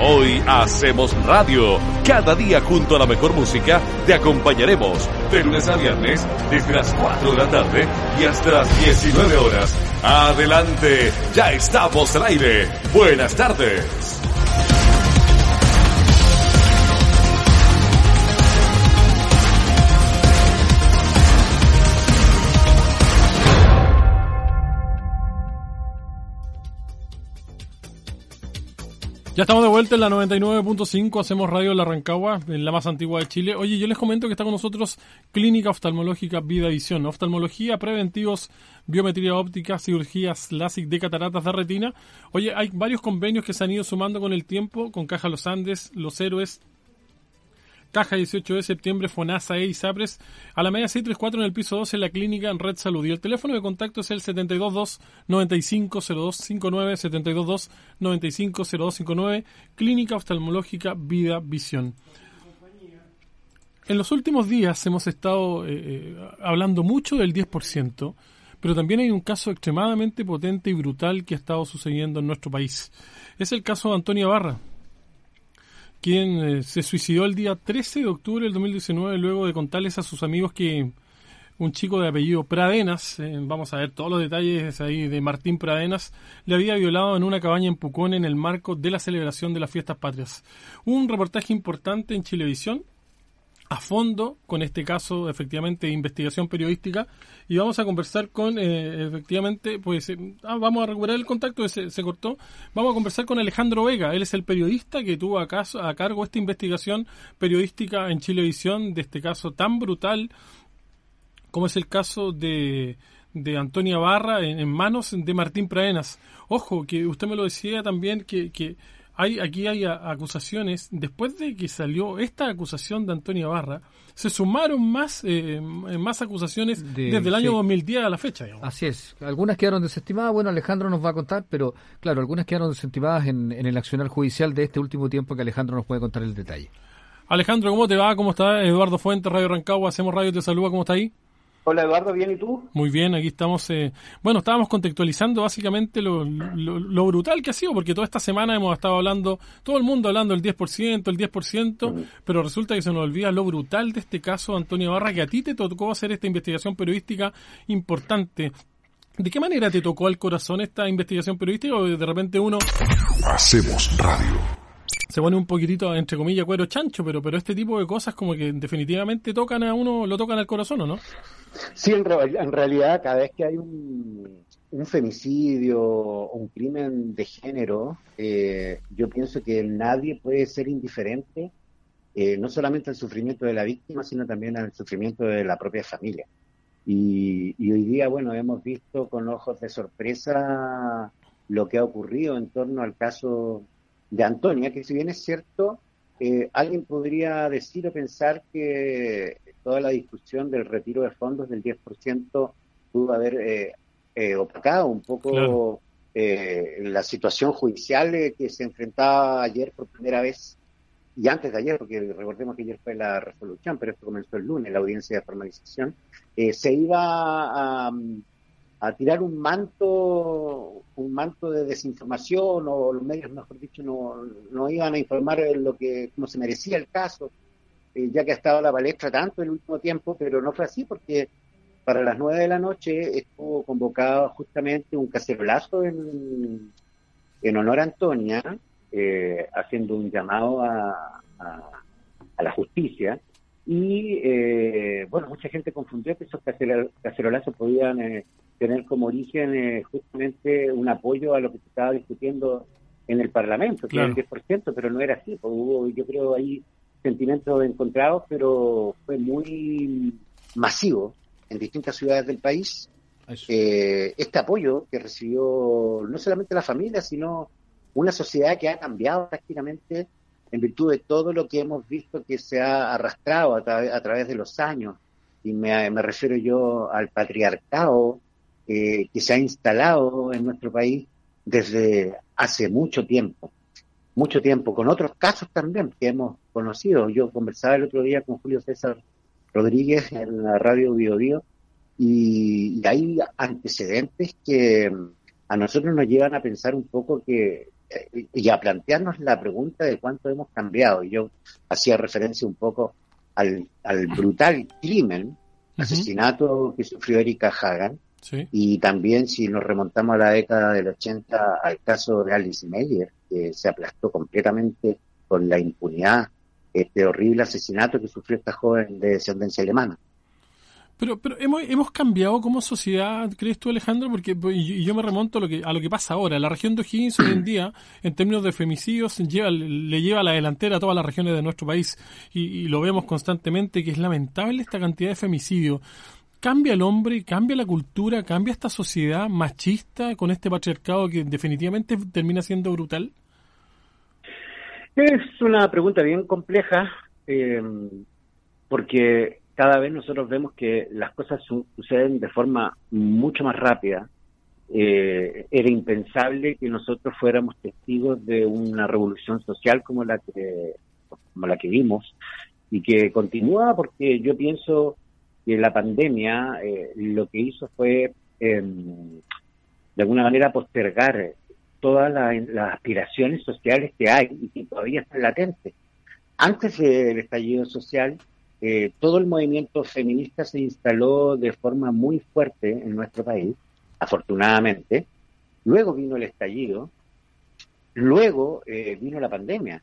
Hoy hacemos radio. Cada día junto a la mejor música te acompañaremos de lunes a viernes desde las 4 de la tarde y hasta las 19 horas. Adelante, ya estamos al aire. Buenas tardes. Ya estamos de vuelta en la 99.5, hacemos radio la Rancagua, en la más antigua de Chile. Oye, yo les comento que está con nosotros Clínica Oftalmológica Vida Visión, oftalmología, preventivos, biometría óptica, cirugías LASIK de cataratas de retina. Oye, hay varios convenios que se han ido sumando con el tiempo, con Caja Los Andes, Los Héroes, Caja 18 de septiembre, FONASA e ISAPRES, a la media 634 en el piso 12 en la clínica en Red Salud. Y el teléfono de contacto es el 722-950259, 722-950259, Clínica Oftalmológica Vida Visión. En los últimos días hemos estado eh, eh, hablando mucho del 10%, pero también hay un caso extremadamente potente y brutal que ha estado sucediendo en nuestro país. Es el caso de Antonia Barra, quien eh, se suicidó el día 13 de octubre del 2019 luego de contarles a sus amigos que un chico de apellido Pradenas, eh, vamos a ver todos los detalles ahí de Martín Pradenas, le había violado en una cabaña en Pucón en el marco de la celebración de las fiestas patrias. Un reportaje importante en Chilevisión a fondo con este caso efectivamente de investigación periodística y vamos a conversar con eh, efectivamente pues eh, ah, vamos a recuperar el contacto que se, cortó vamos a conversar con Alejandro Vega él es el periodista que tuvo a, caso, a cargo esta investigación periodística en Chilevisión de este caso tan brutal como es el caso de de Antonia Barra en, manos de Martín Praenas. Ojo, que usted me lo decía también que, que hay, aquí hay acusaciones, después de que salió esta acusación de Antonio Barra, se sumaron más, eh, más acusaciones desde el año 2010 a la fecha. Así es, algunas quedaron desestimadas, bueno, Alejandro nos va a contar, pero claro, algunas quedaron desestimadas en, en el accionar judicial de este último tiempo que Alejandro nos puede contar el detalle. Alejandro, ¿cómo te va? ¿Cómo está? Eduardo Fuentes, Radio Rancagua, Hacemos Radio, te saluda, ¿cómo está ahí? Hola Eduardo, ¿bien y tú? Muy bien, aquí estamos. Eh, bueno, estábamos contextualizando básicamente lo, lo, brutal que ha sido, porque toda esta semana hemos estado hablando, todo el mundo hablando del 10%, el 10%, pero resulta que se nos olvida lo brutal de este caso, Antonio Barra, que a ti te tocó hacer esta investigación periodística importante. ¿De qué manera te tocó al corazón esta investigación periodística o de repente uno... Hacemos radio se pone un poquitito, entre comillas, cuero chancho, pero, pero este tipo de cosas como que definitivamente tocan a uno, lo tocan al corazón, ¿o no? Sí, en, realidad cada vez que hay un, un femicidio o un crimen de género, eh, yo pienso que nadie puede ser indiferente, eh, no solamente al sufrimiento de la víctima, sino también al sufrimiento de la propia familia. Y, y hoy día, bueno, hemos visto con ojos de sorpresa lo que ha ocurrido en torno al caso de Antonia, que si bien es cierto, eh, alguien podría decir o pensar que toda la discusión del retiro de fondos del 10% pudo haber eh, eh, opacado un poco eh, la situación judicial que se enfrentaba ayer por primera vez y antes de ayer, porque recordemos que ayer fue la resolución, pero esto comenzó el lunes, la audiencia de formalización, se iba a, a tirar un manto, un manto de desinformación, o los medios, mejor dicho, no, no iban a informar lo que, como se merecía el caso, eh, ya que ha estado la palestra tanto el último tiempo, pero no fue así porque para las nueve de la noche estuvo convocado justamente un cacerolazo en, en honor a Antonia, eh, haciendo un llamado a, a, la justicia. Y eh, bueno, mucha gente confundió que esos cacerolazos podían tener como origen eh, justamente un apoyo a lo que se estaba discutiendo en el Parlamento, que era el 10%, pero no era así. Pues hubo, yo creo, ahí sentimientos encontrados, pero fue muy masivo en distintas ciudades del país. Eh, este apoyo que recibió no solamente la familia, sino una sociedad que ha cambiado prácticamente en virtud de todo lo que hemos visto que se ha arrastrado a, través de los años. Y me, refiero yo al patriarcado eh, que se ha instalado en nuestro país desde hace mucho tiempo, mucho tiempo, con otros casos también que hemos conocido. Yo conversaba el otro día con Julio César Rodríguez en la radio Bio, Bio y, hay antecedentes que mm, a nosotros nos llevan a pensar un poco que eh, y a plantearnos la pregunta de cuánto hemos cambiado. Y yo hacía referencia un poco al, brutal crimen, asesinato que sufrió Erika Hagan, y también si nos remontamos a la década del 80 al caso de Alice Meyer, que se aplastó completamente con la impunidad, este horrible asesinato que sufrió esta joven de descendencia alemana. Pero, pero hemos, hemos cambiado como sociedad, ¿crees tú, Alejandro? Porque pues, y yo me remonto a lo que, a lo que pasa ahora. La región de O'Higgins hoy en día, en términos de femicidios, lleva, le lleva a la delantera a todas las regiones de nuestro país. Y, lo vemos constantemente, que es lamentable esta cantidad de femicidios. ¿Cambia el hombre, cambia la cultura, cambia esta sociedad machista con este patriarcado que definitivamente termina siendo brutal? Es una pregunta bien compleja, eh, porque cada vez nosotros vemos que las cosas suceden de forma mucho más rápida. Eh, era impensable que nosotros fuéramos testigos de una revolución social como la que como la que vimos y que continúa porque yo pienso que la pandemia eh, lo que hizo fue em, de alguna manera postergar todas las aspiraciones sociales que hay y que todavía están latentes. Antes del estallido social, eh, todo el movimiento feminista se instaló de forma muy fuerte en nuestro país, afortunadamente. Luego vino el estallido, luego eh, vino la pandemia.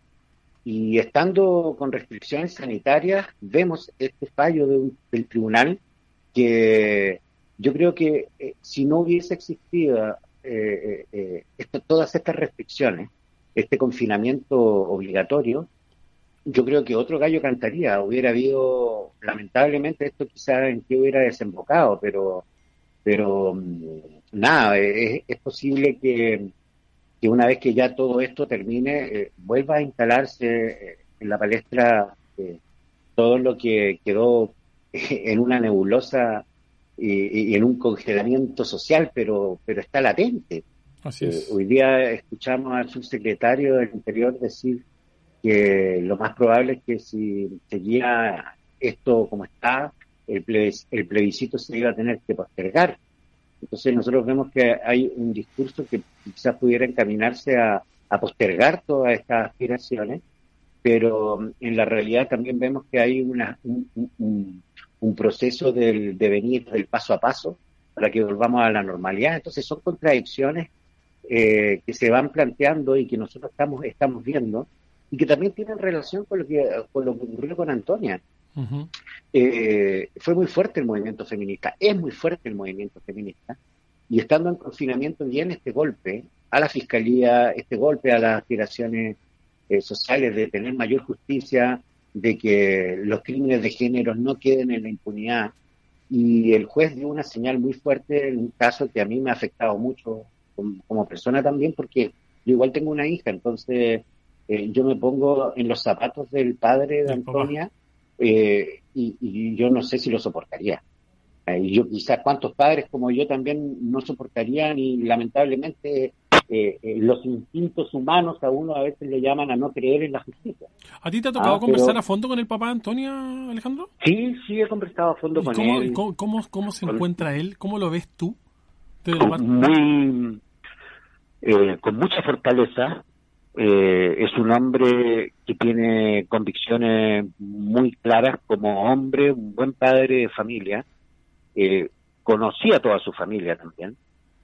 Y estando con restricciones sanitarias, vemos este fallo del tribunal que yo creo que eh, si no hubiese existido todas estas restricciones, este confinamiento obligatorio, yo creo que otro gallo cantaría. Hubiera habido, lamentablemente, esto quizá en que hubiera desembocado, pero, pero mm, nada, es, posible que, que, una vez que ya todo esto termine, eh, vuelva a instalarse eh, en la palestra eh, todo lo que quedó en una nebulosa y, en un congelamiento social, pero, pero está latente. Así es. hoy día escuchamos al subsecretario del Interior decir que lo más probable es que si seguía esto como está, el, plebiscito se iba a tener que postergar. Entonces nosotros vemos que hay un discurso que quizás pudiera encaminarse a, postergar todas estas aspiraciones, pero en la realidad también vemos que hay una, un, proceso del devenir, del paso a paso, para que volvamos a la normalidad. Entonces son contradicciones eh, que se van planteando y que nosotros estamos, estamos viendo y que también tienen relación con lo que, con lo que ocurrió con Antonia. Eh, fue muy fuerte el movimiento feminista, es muy fuerte el movimiento feminista, y estando en confinamiento viene este golpe a la fiscalía, este golpe a las aspiraciones eh, sociales de tener mayor justicia, de que los crímenes de género no queden en la impunidad. Y el juez dio una señal muy fuerte en un caso que a mí me ha afectado mucho como, como persona también, porque yo igual tengo una hija, entonces eh, yo me pongo en los zapatos del padre de Antonia eh, y, yo no sé si lo soportaría. Eh, y yo quizás cuántos padres como yo también no soportarían y lamentablemente los instintos humanos a uno a veces le llaman a no creer en la justicia. ¿A ti te ha tocado ah, conversar a fondo con el papá de Antonia, Alejandro? Sí, sí, he conversado a fondo con cómo, él. Cómo, cómo, se encuentra él? ¿Cómo lo ves tú? Muy, con mucha fortaleza, eh, es un hombre que tiene convicciones muy claras como hombre, un buen padre de familia. Eh, conocía a toda su familia también.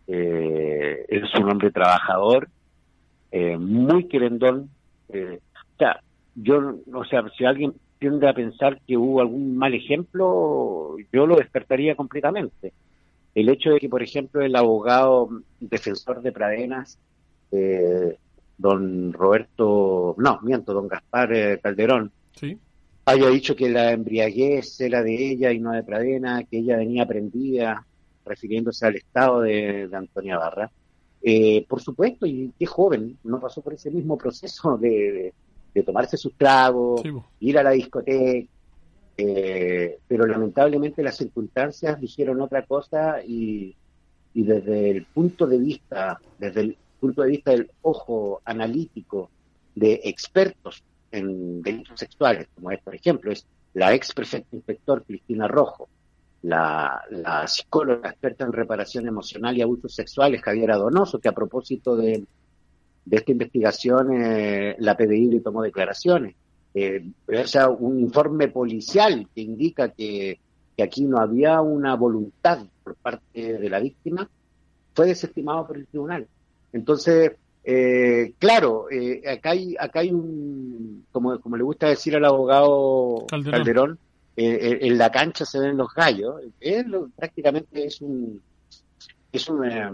Eh, es un hombre trabajador, eh, muy querendón. o sea, yo, o sea, si alguien tiende a pensar que hubo algún mal ejemplo, yo lo despertaría completamente. El hecho de que, por ejemplo, el abogado defensor de Pradenas eh, don Roberto, no, miento, don Gaspar eh, Calderón, haya dicho que la embriaguez era de ella y no de Pradena, que ella venía prendida, refiriéndose al estado de, Antonia Barra. Eh, por supuesto, y qué joven, no pasó por ese mismo proceso de, tomarse sus tragos, ir a la discoteca, eh, pero lamentablemente las circunstancias dijeron otra cosa y, y desde el punto de vista, desde el punto de vista del ojo analítico de expertos en delitos sexuales, como es, por ejemplo, es la ex prefecta inspector Cristina Rojo, la, psicóloga experta en reparación emocional y abusos sexuales, Javiera Donoso, que a propósito de, esta investigación eh, la PDI le tomó declaraciones. Eh, o sea, un informe policial que indica que, que aquí no había una voluntad por parte de la víctima, fue desestimado por el tribunal. Entonces, eh, claro, eh, acá hay acá hay un, como, como le gusta decir al abogado Calderón, eh, en la cancha se ven los gallos. prácticamente es un es una,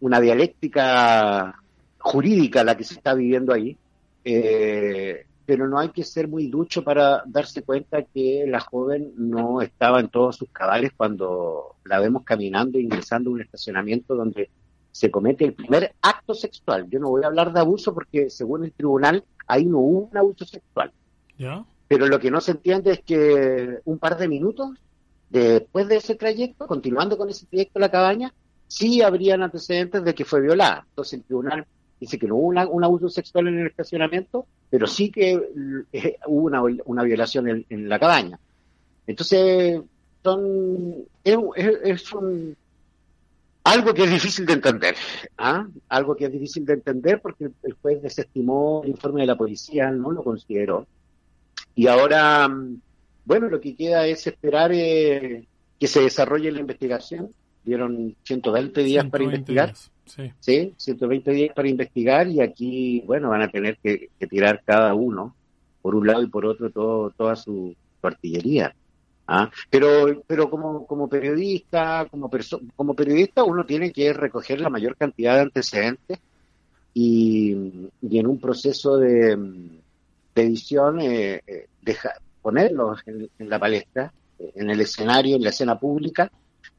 una, dialéctica jurídica la que se está viviendo ahí. pero no hay que ser muy ducho para darse cuenta que la joven no estaba en todos sus cabales cuando la vemos caminando, ingresando a un estacionamiento donde se comete el primer acto sexual. Yo no voy a hablar de abuso porque según el tribunal ahí no hubo un abuso sexual. Pero lo que no se entiende es que un par de minutos después de ese trayecto, continuando con ese trayecto a la cabaña, sí habrían antecedentes de que fue violada. Entonces el tribunal dice que no hubo un abuso sexual en el estacionamiento, pero sí que eh, hubo una, una violación en, la cabaña. Entonces, son, es, es un algo que es difícil de entender, ¿ah? algo que es difícil de entender porque el juez desestimó el informe de la policía, no lo consideró. Y ahora, bueno, lo que queda es esperar eh, que se desarrolle la investigación. Dieron 120 días para investigar. sí. sí. 120 días para investigar y aquí, bueno, van a tener que, tirar cada uno, por un lado y por otro, todo, toda su artillería. ¿Ah? Pero, pero como, como periodista, como, como periodista uno tiene que recoger la mayor cantidad de antecedentes y, y en un proceso de, edición eh, eh ponerlos en, la palestra, en el escenario, en la escena pública,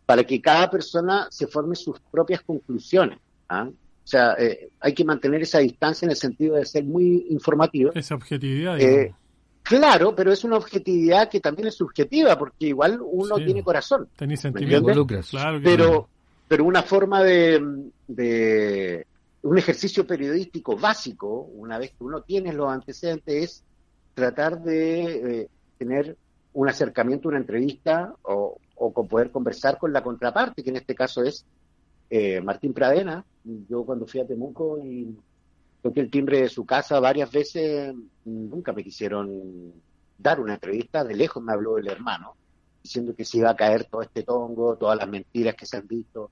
para que cada persona se forme sus propias conclusiones. ¿ah? O sea, eh, hay que mantener esa distancia en el sentido de ser muy informativo. Esa objetividad. Claro, pero es una objetividad que también es subjetiva, porque igual uno tiene corazón. Tenés sentimientos. Claro pero, pero una forma de, de, un ejercicio periodístico básico, una vez que uno tiene los antecedentes, es tratar de eh, tener un acercamiento, una entrevista o, o poder conversar con la contraparte, que en este caso es eh, Martín Pradena. Yo cuando fui a Temuco y toqué el timbre de su casa varias veces, nunca me quisieron dar una entrevista, de lejos me habló el hermano, diciendo que se iba a caer todo este tongo, todas las mentiras que se han visto.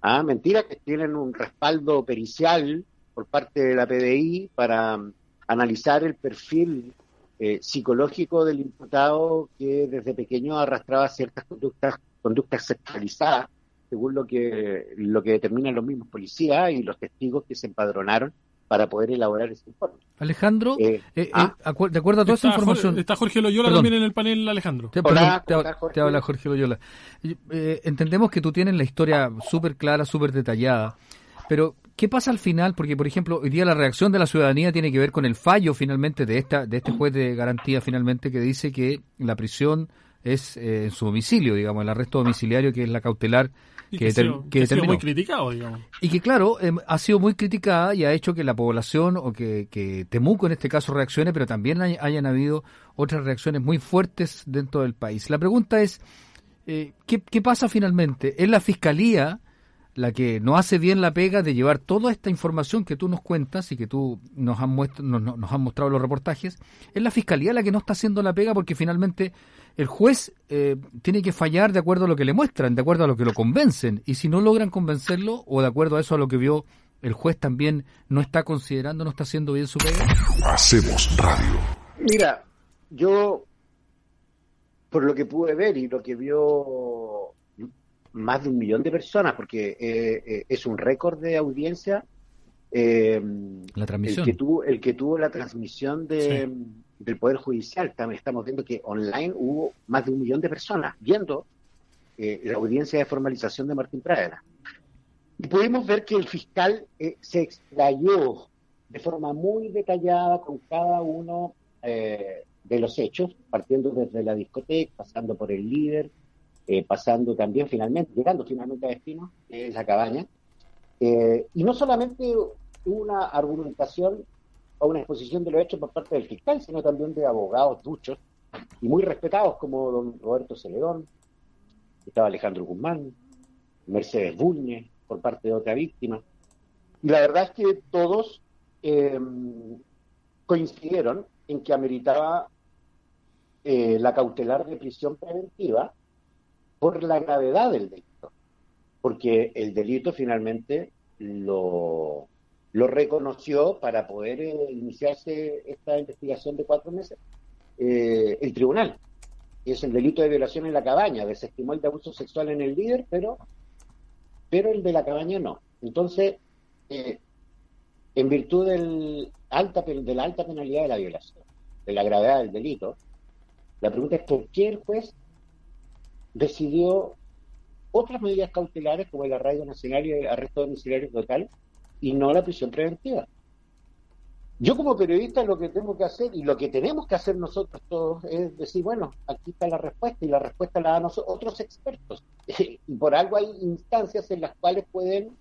Ah, mentiras que tienen un respaldo pericial por parte de la PDI para mm, analizar el perfil eh, psicológico del imputado que desde pequeño arrastraba ciertas conductas, conductas sexualizadas, según lo que, lo que determinan los mismos policías y los testigos que se empadronaron para poder elaborar ese informe. Alejandro, eh, eh, eh ah. de acuerdo a toda esa información... está Jorge Loyola también en el panel, Alejandro. Te, hola, te, habla Jorge Loyola. Eh, entendemos que tú tienes la historia súper clara, súper detallada, pero ¿qué pasa al final? Porque, por ejemplo, hoy día la reacción de la ciudadanía tiene que ver con el fallo finalmente de, esta, de este juez de garantía finalmente que dice que la prisión es en su domicilio, digamos, el arresto domiciliario que es la cautelar y que, ha sido muy criticado, digamos. Y que, claro, em, ha sido muy criticada y ha hecho que la población, o que, que Temuco en este caso reaccione, pero también hayan habido otras reacciones muy fuertes dentro del país. La pregunta es, eh, ¿qué, ¿qué pasa finalmente? ¿Es la Fiscalía la que no hace bien la pega de llevar toda esta información que tú nos cuentas y que tú nos has, nos, nos has mostrado los reportajes, es la Fiscalía la que no está haciendo la pega porque finalmente el juez eh, tiene que fallar de acuerdo a lo que le muestran, de acuerdo a lo que lo convencen. Y si no logran convencerlo, o de acuerdo a eso a lo que vio el juez también no está considerando, no está haciendo bien su pega. Hacemos radio. Mira, yo, por lo que pude ver y lo que vio más de un millón de personas, porque eh, eh, es un récord de audiencia. la transmisión. El que tuvo, el que tuvo la transmisión de del Poder Judicial. También estamos viendo que online hubo más de un millón de personas viendo eh, la audiencia de formalización de Martín Pradera. Y pudimos ver que el fiscal eh, se explayó de forma muy detallada con cada uno eh, de los hechos, partiendo desde la discoteca, pasando por el líder, eh, pasando también finalmente, llegando finalmente a destino, que es la cabaña. y no solamente una argumentación o una exposición de los hechos por parte del fiscal, sino también de abogados duchos y muy respetados como don Roberto Celedón, estaba Alejandro Guzmán, Mercedes Bulne, por parte de otra víctima. Y la verdad es que todos eh, coincidieron en que ameritaba eh, la cautelar de prisión preventiva por la gravedad del delito, porque el delito finalmente lo, lo reconoció para poder eh, iniciarse esta investigación de cuatro meses el tribunal. Es el delito de violación en la cabaña, desestimó el de abuso sexual en el líder, pero pero el de la cabaña no. Entonces, eh, en virtud del alta, de la alta penalidad de la violación, de la gravedad del delito, la pregunta es por qué el juez decidió otras medidas cautelares como el arraigo nacional y el arresto domiciliario total y no la prisión preventiva. Yo como periodista lo que tengo que hacer y lo que tenemos que hacer nosotros todos es decir, bueno, aquí está la respuesta y la respuesta la dan otros expertos. y por algo hay instancias en las cuales pueden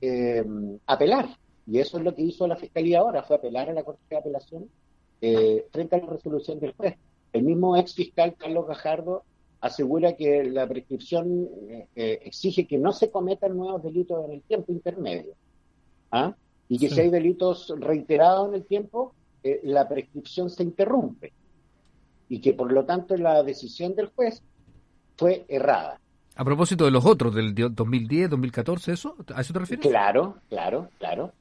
eh, apelar. Y eso es lo que hizo la Fiscalía ahora, fue apelar a la Corte de Apelación eh, frente a la resolución del juez. El mismo ex fiscal Carlos Gajardo asegura que la prescripción eh, exige que no se cometan nuevos delitos en el tiempo intermedio. ¿Ah? y que si hay delitos reiterados en el tiempo, eh, la prescripción se interrumpe y que por lo tanto la decisión del juez fue errada. A propósito de los otros, del 2010, 2014, ¿eso? ¿A eso te refieres? Claro, claro, claro.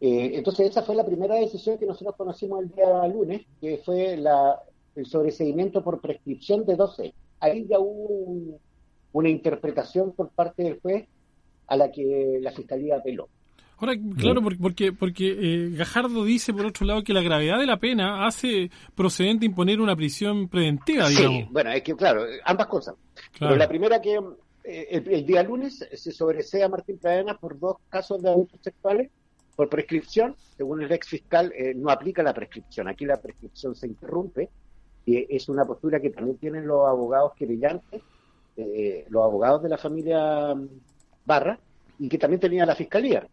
Eh, entonces esa fue la primera decisión que nosotros conocimos el día lunes, que fue la, el sobreseguimiento por prescripción de 12. Ahí ya hubo una interpretación por parte del juez a la que la Fiscalía apeló. Ahora, claro, porque, porque eh, Gajardo dice, por otro lado, que la gravedad de la pena hace procedente imponer una prisión preventiva, digamos. Sí, bueno, es que, claro, ambas cosas. Pero la primera que eh, el, día lunes se sobresea a Martín Pradena por dos casos de abusos sexuales por prescripción. Según el ex fiscal, eh, no aplica la prescripción. Aquí la prescripción se interrumpe y es una postura que también tienen los abogados querellantes, los abogados de la familia mm, Barra, y que también tenía la fiscalía.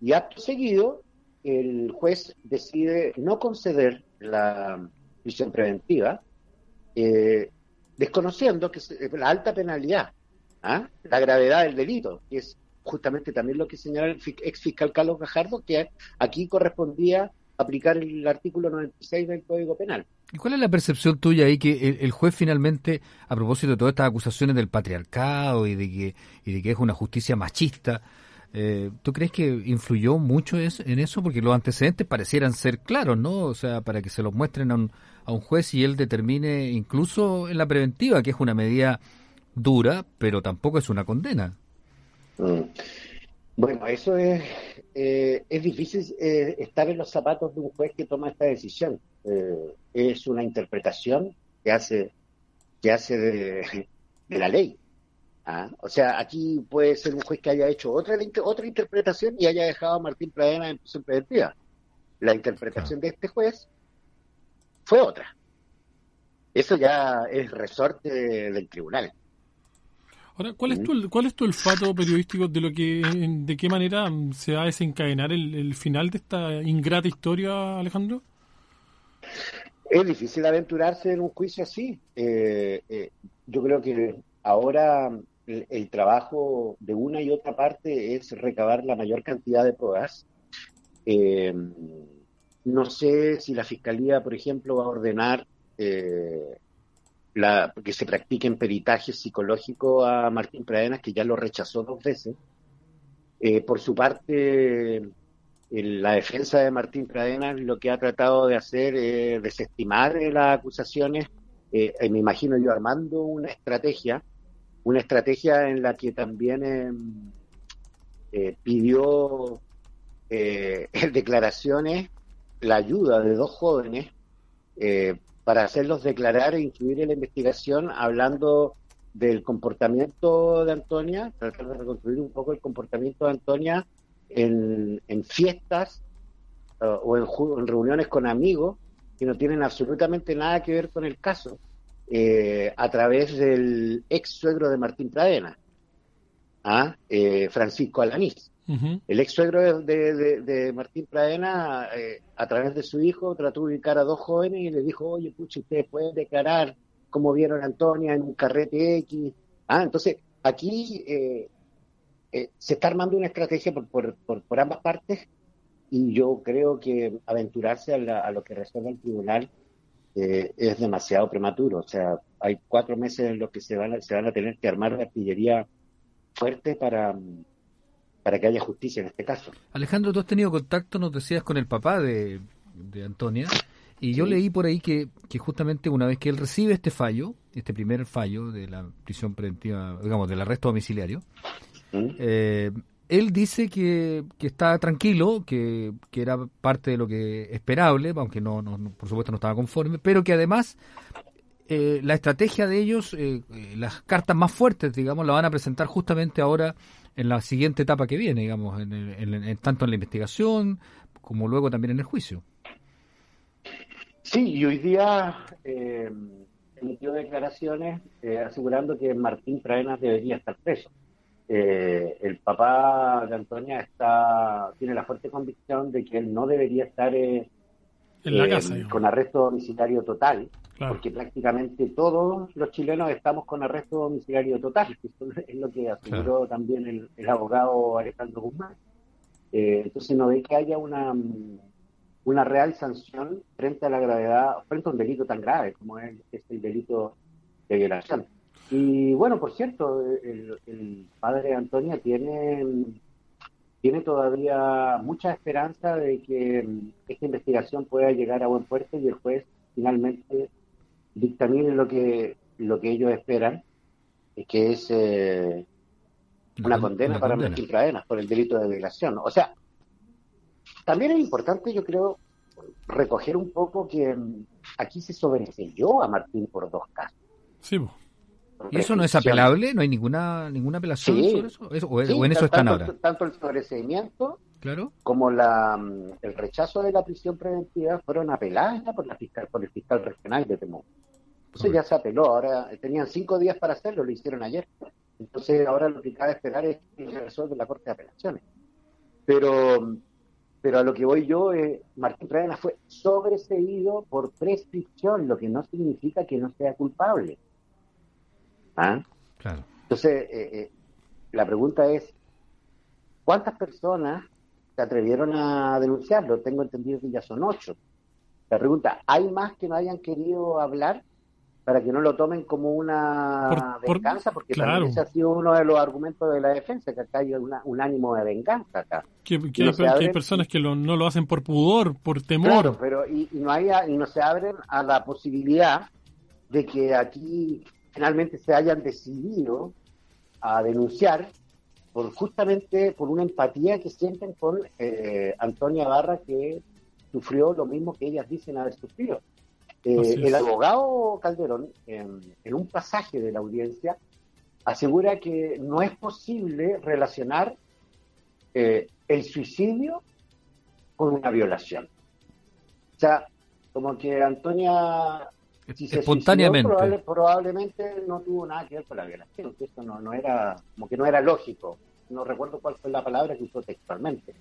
Y acto seguido, el juez decide no conceder la prisión preventiva, eh, desconociendo que la alta penalidad, ¿ah? la gravedad del delito, que es justamente también lo que señala el ex fiscal Carlos Gajardo, que aquí correspondía aplicar el artículo 96 del Código Penal. ¿Y cuál es la percepción tuya ahí que el, juez finalmente, a propósito de todas estas acusaciones del patriarcado y de que es una justicia machista, eh, ¿Tú crees que influyó mucho en eso? Porque los antecedentes parecieran ser claros, ¿no? O sea, para que se los muestren a un, a un juez y él determine, incluso en la preventiva, que es una medida dura, pero tampoco es una condena. Mm. Bueno, eso es, eh, es difícil eh, estar en los zapatos de un juez que toma esta decisión. es una interpretación que hace, que hace de la ley. ¿Ah? O sea, aquí puede ser un juez que haya hecho otra, otra interpretación y haya dejado a Martín Pradena en prisión preventiva. La interpretación de este juez fue otra. Eso ya es resorte del tribunal. Ahora, ¿cuál es tu, cuál es tu olfato periodístico de lo que, de qué manera se va a desencadenar el, final de esta ingrata historia, Alejandro? Es difícil aventurarse en un juicio así. Eh, eh, yo creo que ahora el, trabajo de una y otra parte es recabar la mayor cantidad de pruebas. Eh, no sé si la Fiscalía, por ejemplo, va a ordenar eh, que se practiquen peritaje psicológico a Martín Pradenas, que ya lo rechazó dos veces. Eh, por su parte, la defensa de Martín Pradenas lo que ha tratado de hacer es desestimar las acusaciones, me imagino yo armando una estrategia una estrategia en la que también em, eh, pidió eh, declaraciones, la ayuda de dos jóvenes eh, para hacerlos declarar e influir en la investigación, hablando del comportamiento de Antonia, tratar de reconstruir un poco el comportamiento de Antonia en, fiestas uh, o en, reuniones con amigos que no tienen absolutamente nada que ver con el caso, eh, a través del ex suegro de Martín Pradena, ¿ah? eh, Francisco Alanís. El ex suegro de, Martín Pradena, eh, a través de su hijo, trató de ubicar a dos jóvenes y le dijo, oye, pucha, ustedes pueden declarar cómo vieron a Antonia en un carrete X. Ah, entonces, aquí eh, se está armando una estrategia por, por, ambas partes y yo creo que aventurarse a, lo que resuelva el tribunal es demasiado prematuro. O sea, hay cuatro meses en los que se van a, se van a tener que armar la artillería fuerte para para que haya justicia en este caso. Alejandro, tú has tenido contacto, nos decías, con el papá de, Antonia, y yo leí por ahí que, justamente una vez que él recibe este fallo, este primer fallo de la prisión preventiva, digamos, del arresto domiciliario, ¿Mm? eh, él dice que, que está tranquilo, que, era parte de lo que esperable, aunque no, por supuesto no estaba conforme, pero que además eh, la estrategia de ellos, eh, las cartas más fuertes, digamos, la van a presentar justamente ahora en la siguiente etapa que viene, digamos, en, tanto en la investigación como luego también en el juicio. Sí, y hoy día eh, emitió declaraciones eh, asegurando que Martín Praenas debería estar preso. Eh, el papá de Antonia está tiene la fuerte convicción de que él no debería estar en la casa, con arresto domiciliario total porque prácticamente todos los chilenos estamos con arresto domiciliario total, que es lo que aseguró también el, abogado Alejandro Guzmán. Eh, entonces no ve que haya una, una real sanción frente a la gravedad, frente a un delito tan grave como es, el delito de violación. Y bueno, por cierto, el, el padre Antonia tiene tiene todavía mucha esperanza de que esta investigación pueda llegar a buen puerto y el juez finalmente dictaminen lo que, lo que ellos esperan, que es eh, una, condena para Martín Pradenas por el delito de violación. O sea, también es importante, yo creo, recoger un poco que aquí se sobreseyó a Martín por dos casos. Sí, ¿Y eso no es apelable? ¿No hay ninguna ninguna apelación sobre eso? ¿O, en eso están ahora? Tanto el sobreseimiento claro. como la, mm, el rechazo de la prisión preventiva fueron apeladas por, la fiscal, por el fiscal regional de Temuco. Entonces ya se apeló, ahora tenían cinco días para hacerlo, lo hicieron ayer. Entonces ahora lo que cabe esperar es que resuelva la Corte de Apelaciones. Pero, pero a lo que voy yo, eh, Martín Pradena fue sobreseído por prescripción, lo que no significa que no sea culpable. ¿Ah? Claro. Entonces, eh, eh, la pregunta es, ¿cuántas personas se atrevieron a denunciarlo? Tengo entendido que ya son ocho. La pregunta, ¿hay más que no hayan querido hablar? para que no lo tomen como una venganza, porque también ese ha sido uno de los argumentos de la defensa, que acá hay un ánimo de venganza acá. Que, hay, personas que no lo hacen por pudor, por temor. Claro, pero y, no hay, y no se abren a la posibilidad de que aquí finalmente se hayan decidido a denunciar por justamente por una empatía que sienten con eh, Antonia Barra que sufrió lo mismo que ellas dicen haber sufrido. Eh, el abogado Calderón, en, un pasaje de la audiencia, asegura que no es posible relacionar eh, el suicidio con una violación. O sea, como que Antonia si se espontáneamente probablemente no tuvo nada que ver con la violación, que eso no, no era, como que no era lógico. No recuerdo cuál fue la palabra que usó textualmente.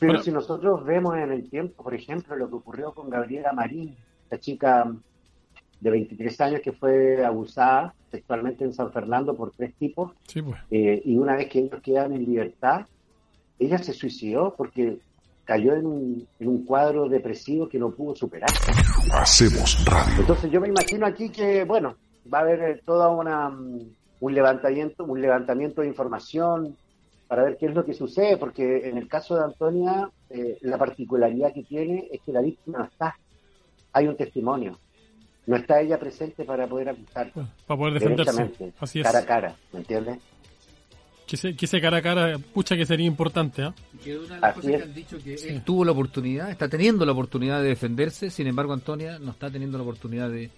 Pero si nosotros vemos en el tiempo, por ejemplo, lo que ocurrió con Gabriela Marín esta chica de 23 años que fue abusada sexualmente en San Fernando por tres tipos. Pues. Eh, y una vez que ellos quedan en libertad, ella se suicidó porque cayó en un, en un cuadro depresivo que no pudo superar. Hacemos radio. Entonces yo me imagino aquí que, bueno, va a haber eh, toda una mm, un levantamiento, un levantamiento de información para ver qué es lo que sucede, porque en el caso de Antonia, eh, la particularidad que tiene es que la víctima no está hay un testimonio. No está ella presente para poder acusar. Para poder defenderse. Así es. Cara a cara, ¿me entiendes? Que ese, cara a cara, pucha que sería importante, ¿ah? Que una de las cosas que han dicho que tuvo la oportunidad, está teniendo la oportunidad de defenderse, sin embargo Antonia no está teniendo la oportunidad de,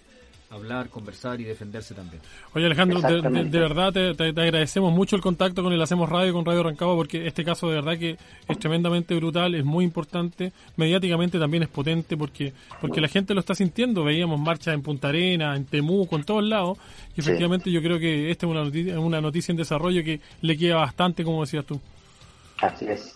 hablar, conversar y defenderse también. Oye Alejandro, de, verdad te, agradecemos mucho el contacto con el Hacemos Radio, con Radio Rancagua, porque este caso de verdad que es tremendamente brutal, es muy importante, mediáticamente también es potente, porque porque la gente lo está sintiendo, veíamos marchas en Punta Arena, en Temuco, en todos lados, y efectivamente yo creo que esta es una noticia, una noticia en desarrollo que le queda bastante, como decías tú. Así es.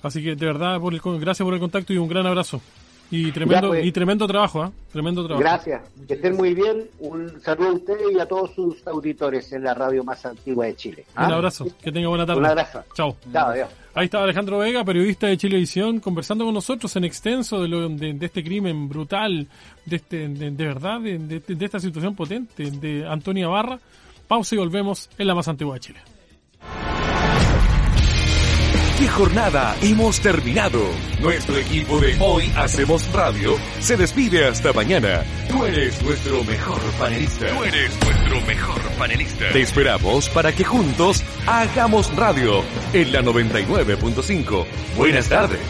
Así que de verdad, por el, gracias por el contacto y un gran abrazo. Y tremendo, pues. y tremendo trabajo, ¿eh? Tremendo trabajo. Gracias. Que estén muy bien. Un saludo a ustedes y a todos sus auditores en la radio más antigua de Chile. Un ¿Ah? abrazo. Que tenga buena tarde. Un abrazo. Chao. Chao, adiós. Ahí está Alejandro Vega, periodista de Chilevisión, conversando con nosotros en extenso de, lo, de, este crimen brutal, de, este, de, verdad, de, esta situación potente de Antonia Barra. Pausa y volvemos en la más antigua de Chile. ¿Qué jornada hemos terminado? Nuestro equipo de Hoy Hacemos Radio se despide hasta mañana. Tú eres nuestro mejor panelista. Tú eres nuestro mejor panelista. Te esperamos para que juntos hagamos radio en la 99.5. Buenas tardes.